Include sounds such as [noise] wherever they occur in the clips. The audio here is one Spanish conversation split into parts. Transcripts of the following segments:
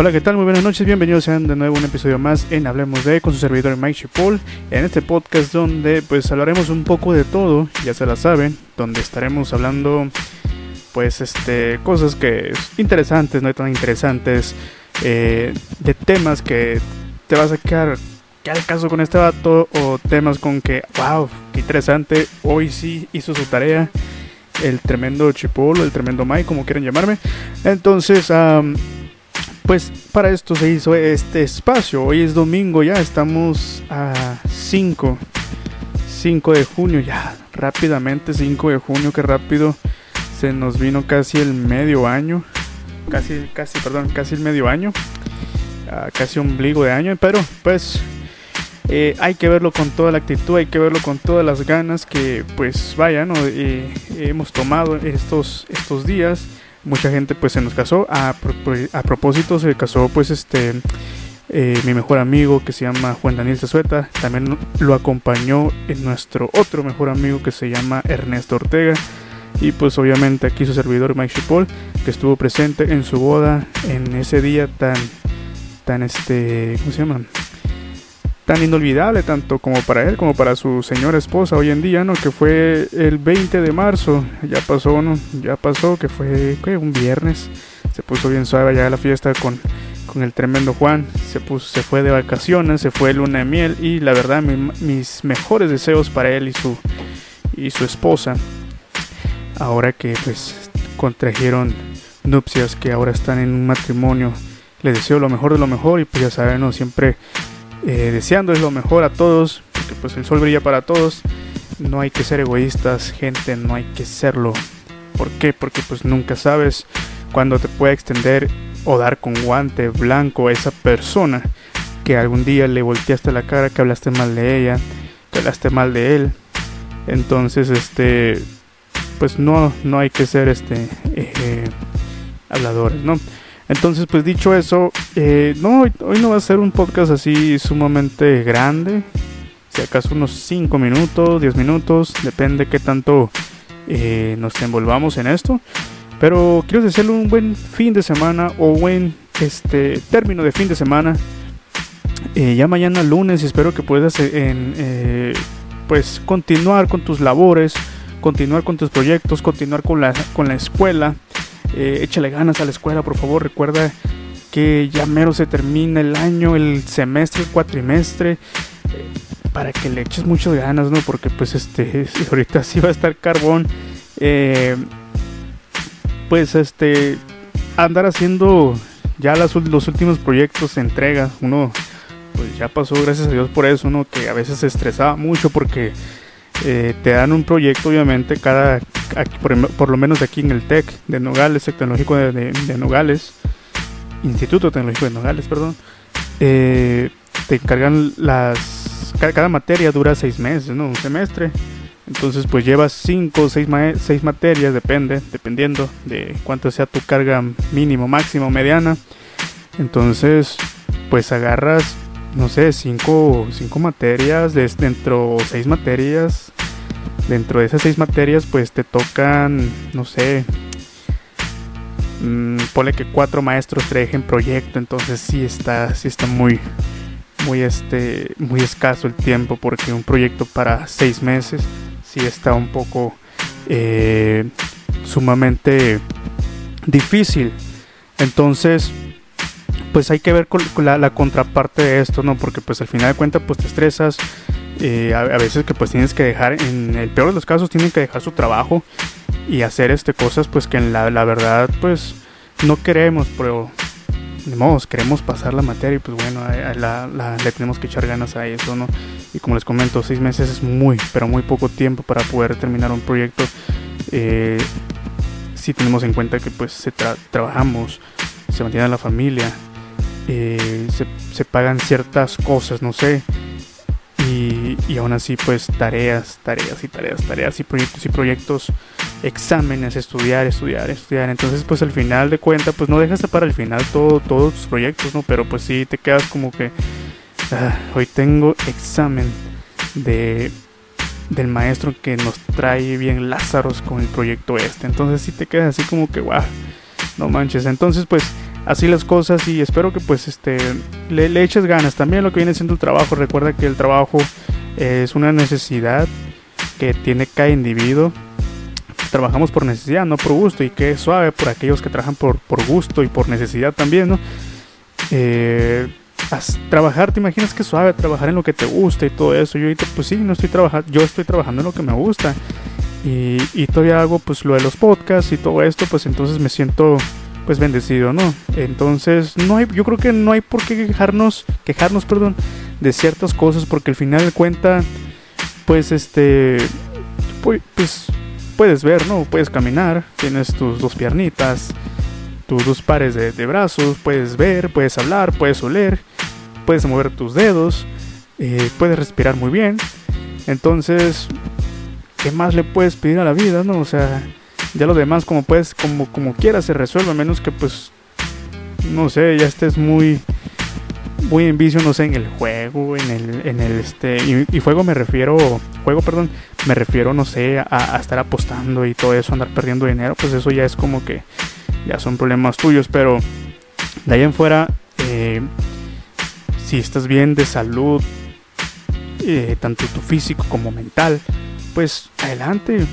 Hola, ¿qué tal? Muy buenas noches, bienvenidos sean de nuevo a un episodio más en Hablemos de con su servidor Mike Chipol, en este podcast donde pues hablaremos un poco de todo, ya se la saben, donde estaremos hablando pues este cosas que interesantes, no tan interesantes, eh, de temas que te vas a quedar ¿qué al caso con este vato? O temas con que, wow, qué interesante, hoy sí hizo su tarea el tremendo Chipolo, el tremendo Mike, como quieran llamarme. Entonces, pues para esto se hizo este espacio. Hoy es domingo, ya estamos a 5, 5 de junio, ya rápidamente 5 de junio, que rápido se nos vino casi el medio año. Casi, casi, perdón, casi el medio año. Uh, casi ombligo de año, pero pues eh, hay que verlo con toda la actitud, hay que verlo con todas las ganas que pues vaya, eh, hemos tomado estos, estos días. Mucha gente pues se nos casó. A, a propósito se casó pues este eh, mi mejor amigo que se llama Juan Daniel Cesueta. También lo acompañó en nuestro otro mejor amigo que se llama Ernesto Ortega. Y pues obviamente aquí su servidor Mike Chipol, que estuvo presente en su boda en ese día tan, tan este, ¿cómo se llama? Tan inolvidable tanto como para él como para su señora esposa hoy en día, ¿no? Que fue el 20 de marzo, ya pasó, ¿no? Ya pasó, que fue un viernes, se puso bien suave ya la fiesta con, con el tremendo Juan, se, puso, se fue de vacaciones, se fue luna de miel y la verdad mis mejores deseos para él y su, y su esposa, ahora que pues contrajeron nupcias, que ahora están en un matrimonio, les deseo lo mejor de lo mejor y pues ya saben, ¿no? Siempre eh, deseándoles lo mejor a todos, porque pues el sol brilla para todos. No hay que ser egoístas, gente, no hay que serlo. ¿Por qué? Porque pues nunca sabes cuándo te puede extender o dar con guante blanco a esa persona que algún día le volteaste la cara, que hablaste mal de ella, que hablaste mal de él. Entonces, este, pues no, no hay que ser este eh, habladores, ¿no? Entonces, pues dicho eso, eh, no, hoy, no va a ser un podcast así sumamente grande. Si acaso unos 5 minutos, 10 minutos, depende qué tanto eh, nos envolvamos en esto. Pero quiero desearle un buen fin de semana o buen este, término de fin de semana. Eh, ya mañana lunes espero que puedas pues continuar con tus labores, continuar con tus proyectos, continuar con la, con la escuela. Eh, échale ganas a la escuela, por favor. Recuerda que ya mero se termina el año, el semestre, el cuatrimestre. Eh, para que le eches muchas ganas, ¿no? Porque pues este, [laughs] ahorita sí va a estar carbón. Eh, pues este, andar haciendo ya los últimos proyectos, entregas. Uno, pues ya pasó, gracias a Dios por eso, uno que a veces se estresaba mucho porque eh, te dan un proyecto, obviamente, cada, por, lo menos aquí en el TEC de Nogales, el Tecnológico de, Nogales, Instituto Tecnológico de Nogales, perdón, eh, te encargan las. Cada, materia dura seis meses, ¿no? Un semestre. Entonces, pues llevas cinco o seis, seis materias, depende, dependiendo de cuánto sea tu carga mínimo, máximo, mediana. Entonces, pues agarras no sé, cinco, cinco materias, de, dentro seis materias, dentro de esas seis materias pues te tocan, no sé, mmm, ponle que cuatro maestros dejen proyecto, entonces sí está, sí está muy, muy, este, muy escaso el tiempo porque un proyecto para seis meses sí está un poco eh, sumamente difícil. Entonces, pues hay que ver con, la, contraparte de esto, ¿no? Porque pues al final de cuentas pues te estresas, eh, a, veces que pues tienes que dejar, en el peor de los casos tienen que dejar su trabajo y hacer este cosas pues que en la, la verdad pues no queremos, pero de modo, queremos pasar la materia y pues bueno, le tenemos que echar ganas a eso, ¿no? Y como les comento, seis meses es muy, pero muy poco tiempo para poder terminar un proyecto. Eh, si tenemos en cuenta que pues se trabajamos, se mantiene la familia, eh, se, pagan ciertas cosas, no sé. Y, y, aún así, pues tareas, tareas y tareas, tareas y proyectos y proyectos, exámenes, estudiar, estudiar, estudiar. Entonces, pues al final de cuentas, pues no dejas para el final todo, todos tus proyectos, ¿no? Pero pues sí te quedas como que, ah, hoy tengo examen de del maestro que nos trae bien Lázaros con el proyecto este. Entonces sí te quedas así como que, wow, no manches. Entonces, pues así las cosas y espero que pues este le, le, eches ganas. También lo que viene siendo el trabajo recuerda que el trabajo es una necesidad que tiene cada individuo. Trabajamos por necesidad no por gusto y que suave por aquellos que trabajan por, por gusto y por necesidad también no eh, trabajar te imaginas que es suave trabajar en lo que te gusta y todo eso yo ahorita pues sí no estoy trabajando yo estoy trabajando en lo que me gusta. Y, y todavía hago pues lo de los podcasts y todo esto pues entonces me siento pues bendecido, ¿no? Entonces, no hay, yo creo que no hay por qué quejarnos, quejarnos, perdón, de ciertas cosas, porque al final de cuenta, pues este, pues, puedes ver, ¿no? Puedes caminar, tienes tus dos piernitas, tus dos pares de, brazos, puedes ver, puedes hablar, puedes oler, puedes mover tus dedos, eh, puedes respirar muy bien. Entonces, ¿qué más le puedes pedir a la vida, no? O sea, ya lo demás, como puedes, como, como quieras, se resuelve, a menos que pues, no sé, ya estés muy, muy en vicio, no sé, en el juego, en el, en el este, y, juego me refiero, juego, perdón, me refiero, no sé, a, estar apostando y todo eso, andar perdiendo dinero, pues eso ya es como que, ya son problemas tuyos, pero de ahí en fuera, eh, si estás bien de salud, eh, tanto tu físico como mental, pues adelante,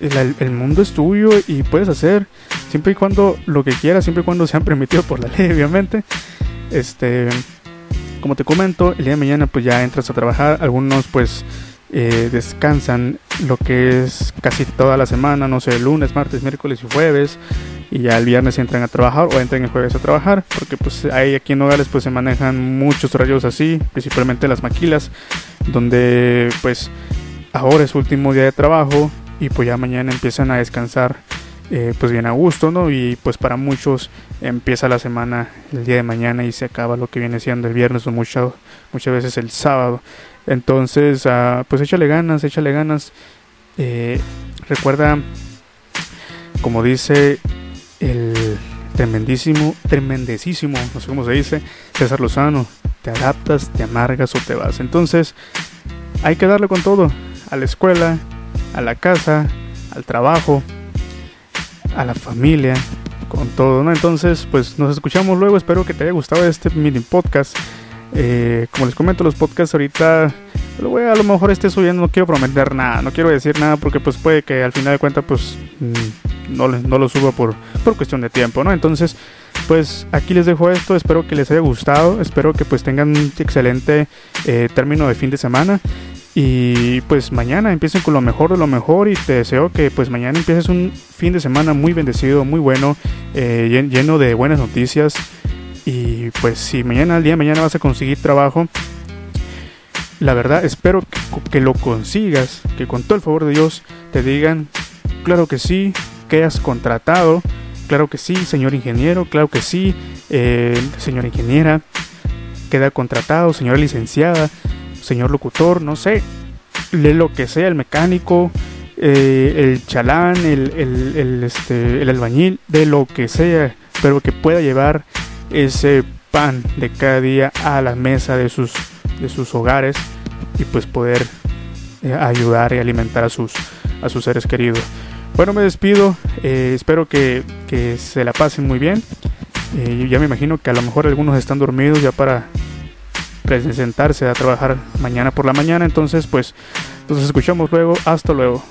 el, mundo es tuyo y puedes hacer siempre y cuando lo que quieras, siempre y cuando sean [laughs] permitido por la ley, obviamente. Este, como te comento, el día de mañana pues ya entras a trabajar, algunos pues eh, descansan lo que es casi toda la semana, no sé, lunes, martes, miércoles y jueves, y ya el viernes entran a trabajar o entran el jueves a trabajar, porque pues ahí aquí en Nogales pues se manejan muchos horarios así, principalmente las maquilas, donde pues ahora es último día de trabajo y pues ya mañana empiezan a descansar eh, pues bien a gusto, ¿no? Y pues para muchos empieza la semana el día de mañana y se acaba lo que viene siendo el viernes o mucho, muchas veces el sábado. Entonces, uh, pues échale ganas, échale ganas. Eh, recuerda, como dice el tremendísimo, tremendísimo, no sé cómo se dice, César Lozano, te adaptas, te amargas o te vas. Entonces, hay que darle con todo, a la escuela, a la casa, al trabajo, a la familia, con todo, ¿no? Entonces, pues nos escuchamos luego. Espero que te haya gustado este mini podcast. Eh, como les comento, los podcasts ahorita lo voy a, lo mejor esté subiendo. No quiero prometer nada, no quiero decir nada porque, pues, puede que al final de cuentas, pues, mm, no, no lo suba por, por cuestión de tiempo, ¿no? Entonces, pues aquí les dejo esto. Espero que les haya gustado. Espero que, pues, tengan un excelente eh, término de fin de semana. Y pues mañana empiecen con lo mejor de lo mejor y te deseo que pues mañana empieces un fin de semana muy bendecido, muy bueno, eh, lleno de buenas noticias. Y pues si mañana, al día de mañana vas a conseguir trabajo, la verdad espero que, que lo consigas, que con todo el favor de Dios te digan, claro que sí, que has contratado, claro que sí, señor ingeniero, claro que sí, eh, señora ingeniera, queda contratado, señora licenciada señor locutor, no sé, lee lo que sea, el mecánico, eh, el chalán, el, el, este, el albañil, de lo que sea, pero que pueda llevar ese pan de cada día a la mesa de sus, de sus hogares y pues poder eh, ayudar y alimentar a sus, a sus seres queridos. Bueno, me despido, eh, espero que, que, se la pasen muy bien. ya me imagino que a lo mejor algunos están dormidos ya para presentarse a trabajar mañana por la mañana. Entonces, pues nos escuchamos luego. Hasta luego.